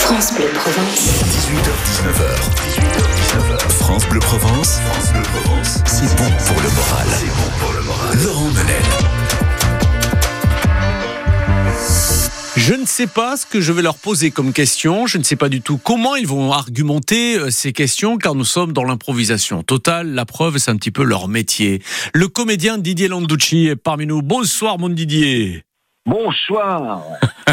France Bleu Provence. 18h, 19h. France Bleu Provence. France Bleu Provence. C'est bon pour le moral. C'est bon pour le moral. Laurent Menel. Je ne sais pas ce que je vais leur poser comme question. Je ne sais pas du tout comment ils vont argumenter euh, ces questions, car nous sommes dans l'improvisation totale. La preuve, c'est un petit peu leur métier. Le comédien Didier Landucci est parmi nous. Bonsoir, mon Didier. Bonsoir.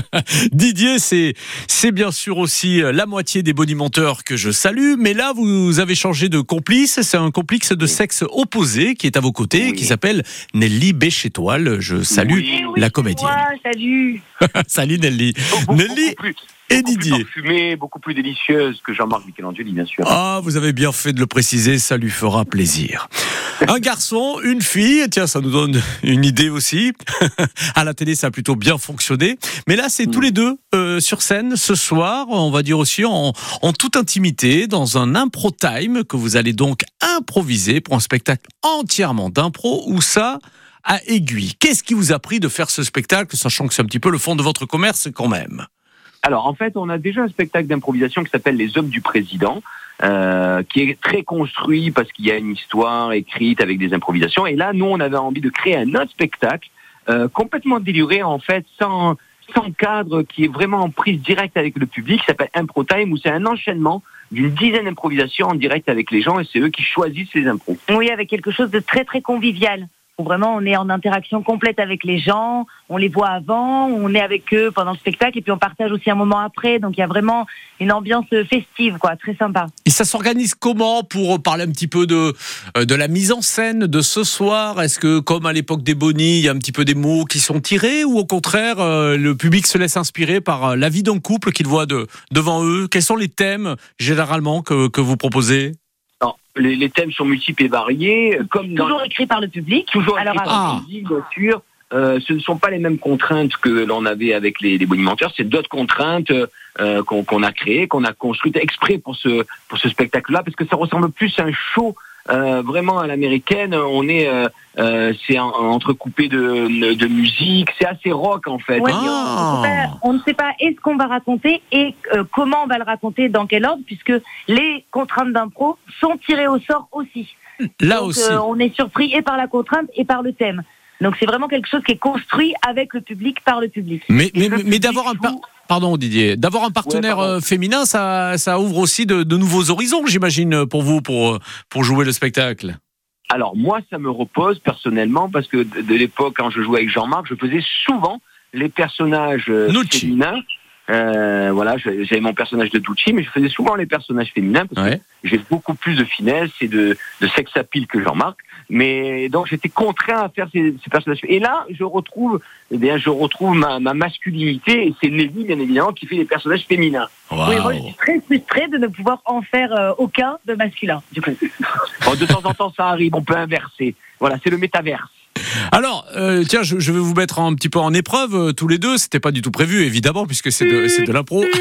Didier, c'est c'est bien sûr aussi la moitié des bonimenteurs que je salue, mais là vous avez changé de complice. C'est un complice de sexe opposé qui est à vos côtés, Oui. qui s'appelle Nelly Béchétoile. Je salue Oui, la comédienne. salut. Salut Nelly. Beaucoup, Nelly beaucoup plus, et beaucoup plus Didier. parfumée, beaucoup plus délicieuse que Jean-Marc Michelangeli, bien sûr. Ah, vous avez bien fait de le préciser, ça lui fera plaisir. Un garçon, une fille, tiens, ça nous donne une idée aussi. à la télé, ça a plutôt bien fonctionné. Mais là, c'est tous les deux euh, sur scène ce soir, on va dire aussi en, en toute intimité, dans un impro time que vous allez donc improviser pour un spectacle entièrement d'impro où ça à aiguille. Qu'est-ce qui vous a pris de faire ce spectacle, sachant que c'est un petit peu le fond de votre commerce quand même? Alors, en fait, on a déjà un spectacle d'improvisation qui s'appelle Les Hommes du Président, euh, qui est très construit parce qu'il y a une histoire écrite avec des improvisations. Et là, nous, on avait envie de créer un autre spectacle euh, complètement déluré, en fait, sans, sans cadre, qui est vraiment en prise directe avec le public, qui s'appelle Impro Time, où c'est un enchaînement d'une dizaine d'improvisations en direct avec les gens, et c'est eux qui choisissent les impros. Oui, avec quelque chose de très très convivial. Où vraiment on est en interaction complète avec les gens, on les voit avant, on est avec eux pendant le spectacle et puis on partage aussi un moment après. Donc il y a vraiment une ambiance festive, quoi, très sympa. Et ça s'organise comment pour parler un petit peu de, euh, de la mise en scène de ce soir? Est-ce que, comme à l'époque des Bonnie, il y a un petit peu des mots qui sont tirés ou au contraire, euh, le public se laisse inspirer par euh, la vie d'un couple qu'ils voient de, devant eux? Quels sont les thèmes généralement que, que vous proposez? Alors, les, les thèmes sont multiples et variés, comme dans Toujours écrit par le public. toujours Alors, écrit ah. par le public, bien sûr. Euh, ce ne sont pas les mêmes contraintes que l'on avait avec les, les bonimenteurs, c'est d'autres contraintes euh, qu'on qu'on a créées, qu'on a construites exprès pour ce, pour ce spectacle-là, parce que ça ressemble plus à un show euh, vraiment à l'américaine. On est, euh, euh, c'est en- entrecoupé de, de musique, c'est assez rock en fait. Ouais, Ah. on, sait pas- on ne sait pas est-ce qu'on va raconter et euh, comment on va le raconter, dans quel ordre, puisque les contraintes d'impro sont tirées au sort aussi. Là Donc, aussi. euh, on est surpris et par la contrainte et par le thème. Donc c'est vraiment quelque chose qui est construit avec le public, par le public. Mais, mais, mais d'avoir un par- pardon Didier, d'avoir un partenaire euh, féminin, ça, ça ouvre aussi de, de nouveaux horizons, j'imagine, pour vous, pour, euh, pour jouer le spectacle. Alors moi, ça me repose personnellement parce que de, l'époque, quand je jouais avec Jean-Marc, je faisais souvent les personnages euh, Nucci. féminins. Euh, voilà, j'avais mon personnage de Tucci, mais je faisais souvent les personnages féminins parce Ouais. que j'ai beaucoup plus de finesse et de, de sex appeal que Jean-Marc. Mais donc j'étais contraint à faire ces, ces personnages. Et là, je retrouve, eh bien, je retrouve ma, ma masculinité et c'est Nelly, bien évidemment, qui fait les personnages féminins. Oui, moi, je suis très frustrée de ne pouvoir en faire euh, aucun de masculin, du coup. Bon, de temps en temps, ça arrive, on peut inverser. Voilà, c'est le métaverse. Alors, euh, tiens, je, je vais vous mettre un petit peu en épreuve euh, tous les deux. C'était pas du tout prévu, évidemment, puisque c'est de, c'est de l'impro.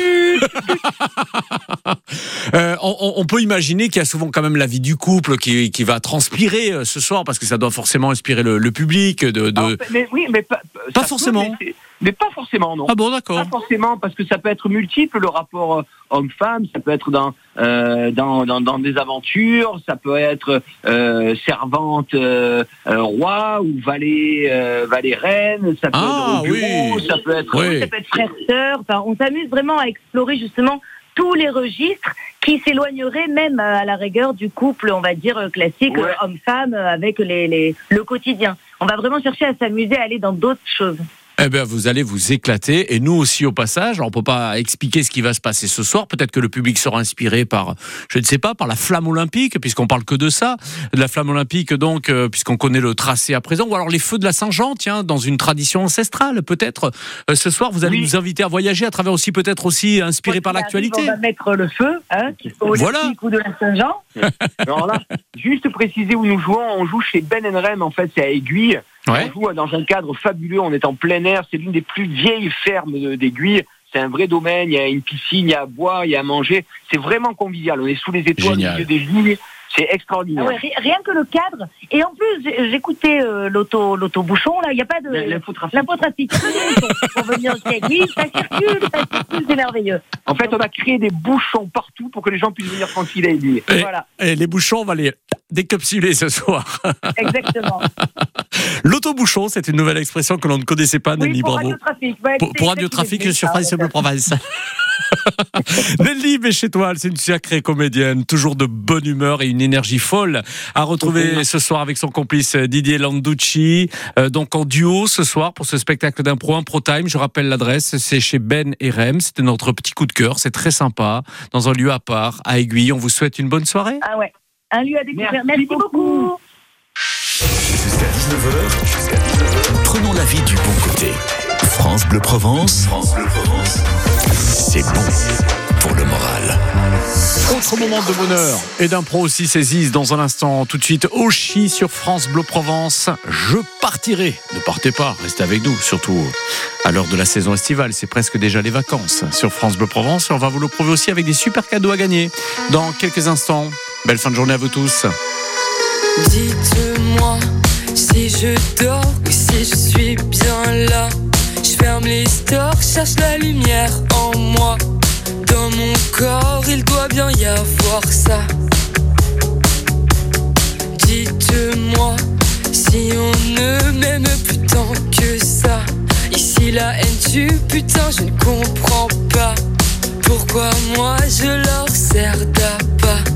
Euh, on, peut imaginer qu'il y a souvent quand même la vie du couple qui, qui va transpirer ce soir, parce que ça doit forcément inspirer le, le public. De, de- Alors, mais oui, mais pas, Pas ça peut, forcément. mais mais pas forcément, non. Ah bon, d'accord. Pas forcément, parce que ça peut être multiple le rapport euh, homme-femme, ça peut être dans, euh, dans, dans, dans des aventures, ça peut être euh, servante euh, roi ou valet, euh, valet reine, ça peut Ah, être bureau, oui. ça peut être. Oui. Ça peut être frère-sœur. Enfin, on s'amuse vraiment à explorer justement tous les registres qui s'éloigneraient même à la rigueur du couple, on va dire, classique, Ouais. homme-femme, avec les, les, le quotidien. On va vraiment chercher à s'amuser, à aller dans d'autres choses. Eh bien, vous allez vous éclater, et nous aussi au passage. Alors, on peut pas expliquer ce qui va se passer ce soir. Peut-être que le public sera inspiré par, je ne sais pas, par la flamme olympique, puisqu'on parle que de ça, de la flamme olympique, donc, euh, puisqu'on connaît le tracé à présent, ou alors les feux de la Saint-Jean, tiens, dans une tradition ancestrale, peut-être. Euh, ce soir, vous allez Oui. nous inviter à voyager à travers aussi, peut-être aussi inspiré par l'actualité. On va mettre le feu, hein, au Voilà. Ou de la Saint-Jean. Alors là, juste préciser où nous jouons, on joue chez Ben Rem, en fait, c'est à Aiguille. Ouais. On joue dans un cadre fabuleux, on est en plein air, c'est l'une des plus vieilles fermes de- d'Aiguille. C'est un vrai domaine, il y a une piscine, il y a à boire, il y a à manger. C'est vraiment convivial. On est sous les étoiles, Génial. au milieu des vignes. C'est extraordinaire. Ah ouais, ri- rien que le cadre. Et en plus, j'écoutais euh, l'auto, l'auto-bouchon, là. Il n'y a pas de. L'infotrafic. Pour venir au siècle. Oui, ça circule, ça circule, c'est merveilleux. En fait, on a créé des bouchons partout pour que les gens puissent venir tranquille et dire. Et, Voilà. et les bouchons, on va les décapsuler ce soir. Exactement. L'autobouchon, c'est une nouvelle expression que l'on ne connaissait pas, Oui, Nelly, pour bravo. Radio Trafic. Ouais, Pour, pour Radio Trafic sur France. Bleu Provence. Nelly Béchétoile, c'est une sacrée comédienne, toujours de bonne humeur et une énergie folle à retrouver ce soir avec son complice Didier Landucci. Euh, donc en duo ce soir pour ce spectacle d'impro Impro Time. Je rappelle l'adresse, c'est chez Ben et Rem. C'était notre petit coup de cœur. C'est très sympa, dans un lieu à part, à Aiguille. On vous souhaite une bonne soirée. Ah ouais. Un lieu à découvrir. Merci Merci, beaucoup. beaucoup. Jusqu'à 19h, jusqu'à 19h, prenons la vie du bon côté. France Bleu Provence, France Bleu Provence, c'est bon pour le moral. Autre moment de bonheur et d'impro aussi saisissent dans un instant. Tout de suite, Ochi sur France Bleu Provence. Je partirai. Ne partez pas, restez avec nous, surtout à l'heure de la saison estivale. C'est presque déjà les vacances sur France Bleu Provence. Et on va vous le prouver aussi avec des super cadeaux à gagner dans quelques instants. Belle fin de journée à vous tous. Dites-moi si je dors ou si je suis bien là. Je ferme les stores, cherche la lumière en moi. Dans mon corps, il doit bien y avoir ça. Dites-moi si on ne m'aime plus tant que ça. Ici la haine tue, putain, je ne comprends pas. Pourquoi moi je leur sers d'appât?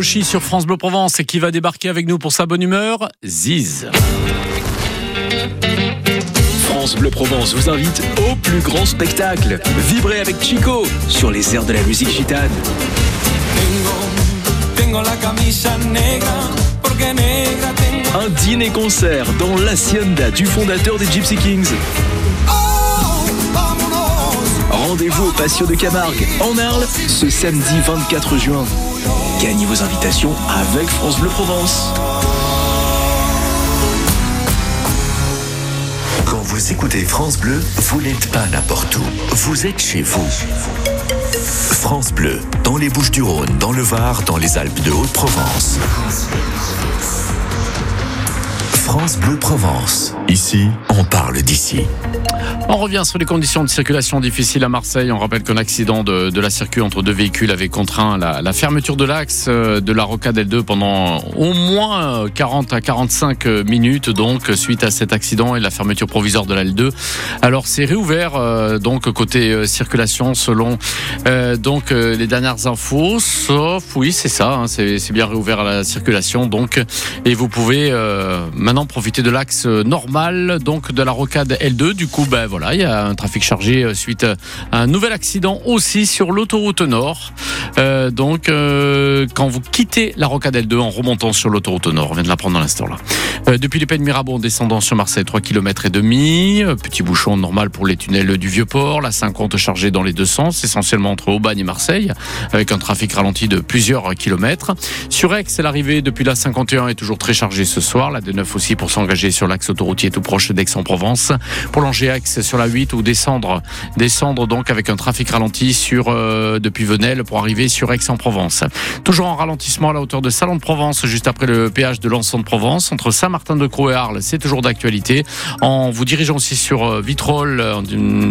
Chi sur France Bleu Provence et qui va débarquer avec nous pour sa bonne humeur Ziz. France Bleu Provence vous invite au plus grand spectacle. Vibrez avec Chico sur les airs de la musique gitane. Un dîner-concert dans l'hacienda du fondateur des Gypsy Kings. Oh. Rendez-vous au Patio de Camargue, en Arles, ce samedi 24 juin. Gagnez vos invitations avec France Bleu Provence. Quand vous écoutez France Bleu, vous n'êtes pas n'importe où. Vous êtes chez vous. France Bleu, dans les Bouches-du-Rhône, dans le Var, dans les Alpes de Haute-Provence. France Bleu Provence. Ici, on parle d'ici. On revient sur les conditions de circulation difficiles à Marseille. On rappelle qu'un accident de, la circuit entre deux véhicules avait contraint la, fermeture de l'axe euh, de la rocade L2 pendant au moins 40 à 45 minutes, donc suite à cet accident et la fermeture provisoire de la L2. Alors c'est réouvert euh, donc côté euh, circulation selon donc les dernières infos, sauf oui c'est ça, hein, c'est bien réouvert à la circulation donc et vous pouvez euh, maintenant profiter de l'axe normal donc de la rocade L2. Du coup ben voilà il y a un trafic chargé euh, suite à un nouvel accident aussi sur l'autoroute nord. Euh, donc euh, quand vous quittez la rocade L2 en remontant sur l'autoroute nord, on vient de l'apprendre dans l'instant là. Euh, depuis les Pays de Mirabeau en descendant sur Marseille 3 km et demi, Euh, petit bouchon normal pour les tunnels du Vieux-Port, la 50 chargée dans les deux sens, essentiellement entre Aubagne et Marseille, avec un trafic ralenti de plusieurs kilomètres. Sur Aix, l'arrivée depuis la 51 est toujours très chargée ce soir, la D9 aussi pour s'engager sur l'axe autoroutier tout proche d'Aix-en-Provence, pour longer Aix sur la 8 ou descendre, descendre donc avec un trafic ralenti sur euh, depuis Venelle pour arriver sur Aix-en-Provence. Toujours en ralentissement à la hauteur de Salon de Provence, juste après le péage de l'Anson de Provence, entre Saint-Martin-de-Croix et Arles, c'est toujours d'actualité. En vous dirigeant aussi sur euh, Vitrolles,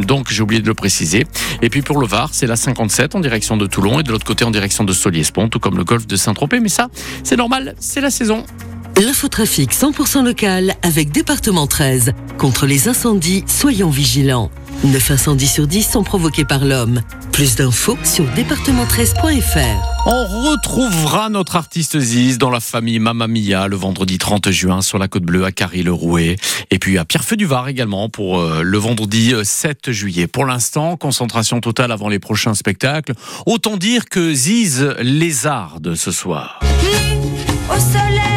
donc j'ai oublié de le préciser. Et puis pour le Var, c'est la 57 en direction de Toulon et de l'autre côté en direction de Solier-Spont, tout comme le golfe de Saint-Tropez. Mais ça, c'est normal, c'est la saison. L'infotrafic 100% local avec Département 13. Contre les incendies, soyons vigilants. 9 incendies sur 10 sont provoqués par l'homme. Plus d'infos sur département13.fr. On retrouvera notre artiste Ziz dans la famille Mamma Mia le vendredi 30 juin sur la Côte Bleue à Carry-le-Rouet. Et puis à Pierrefeu du Var également pour euh, le vendredi euh, 7 juillet. Pour l'instant, concentration totale avant les prochains spectacles. Autant dire que Ziz lézarde ce soir. au soleil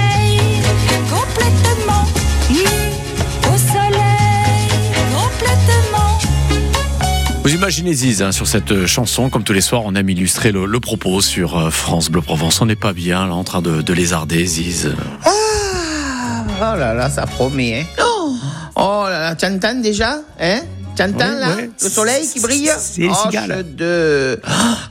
Vous imaginez Ziz hein, sur cette euh, chanson, comme tous les soirs, on aime illustrer le, le propos sur euh, France Bleu Provence. On n'est pas bien là en train de, de lézarder Ziz. Ah, oh là là, ça promet, hein. Oh, oh là là, tu entends déjà, hein? Tu entends Oui, là oui. Le soleil qui brille C'est les oh, cigales. de...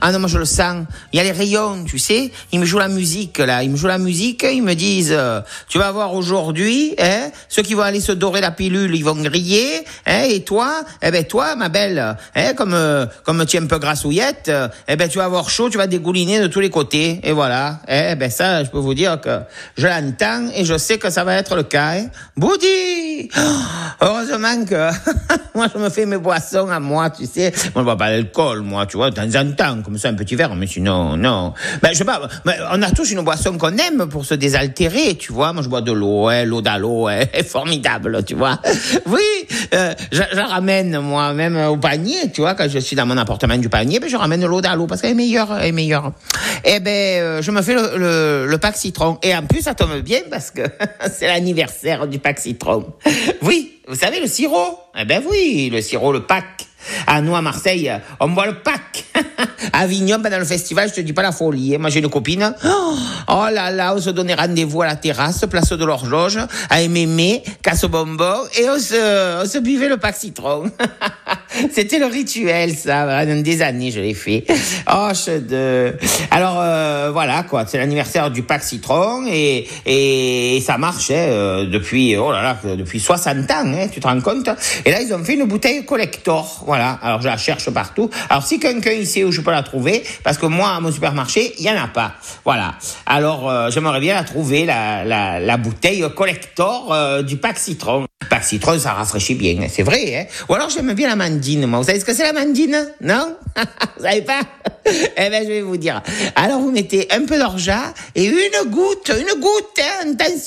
Ah non, moi je le sens. Il y a les rayons, tu sais. Ils me jouent la musique là. Ils me jouent la musique. Ils me disent, euh, tu vas voir aujourd'hui, hein, ceux qui vont aller se dorer la pilule, ils vont griller. Hein, et toi, eh ben toi, ma belle, hein, comme euh, comme tu es un peu grassouillette, euh, eh ben tu vas avoir chaud, tu vas dégouliner de tous les côtés. Et voilà. Eh ben ça, je peux vous dire que je l'entends et je sais que ça va être le cas. Hein. Boudi Oh, Heureusement que moi je me fais mes boissons à moi, tu sais. Moi je bois pas d'alcool, moi, tu vois, de temps en temps, comme ça un petit verre, mais sinon, non. Ben je sais pas, ben, on a tous une boisson qu'on aime pour se désaltérer, tu vois. Moi je bois de l'eau, hein, l'eau d'allô, hein, est formidable, tu vois. Oui, euh, je, je ramène moi même au panier, tu vois, quand je suis dans mon appartement du panier, ben je ramène l'eau d'allô parce qu'elle est meilleure, elle est meilleure. Eh ben euh, je me fais le pack citron et en plus ça tombe bien parce que c'est l'anniversaire du pack citron. Oui, vous savez le sirop? Eh ben oui, le sirop, le pack. À nous, à Marseille, on boit le pack. À Avignon, pendant le festival, je te dis pas la folie. hein. Moi, j'ai une copine. Oh, là là, on se donnait rendez-vous à la terrasse, place de l'horloge, à Mémé, casse bonbon, et on se, on se buvait le pack citron. C'était le rituel, ça. Des années, je l'ai fait. Oh, je de... Alors, euh, voilà, quoi. C'est l'anniversaire du pack citron, et, et, ça marche, hein, euh, depuis, oh là là, depuis 60 ans, hein, tu te rends compte? Et là, ils ont fait une bouteille collector. Voilà. Alors, je la cherche partout. Alors, si quelqu'un ici où je peux la trouver, parce que moi, à mon supermarché, il y en a pas. Voilà. Alors, euh, j'aimerais bien la trouver, la, la, bouteille collector euh, du pack citron. Pack citron, ça rafraîchit bien, hein, c'est vrai. Hein Ou alors, j'aime bien la Vous savez ce que c'est la mandine? Non? Vous savez pas? Eh ben, je vais vous dire. Alors, vous mettez un peu d'orgeat et une goutte, une goutte, hein, attention.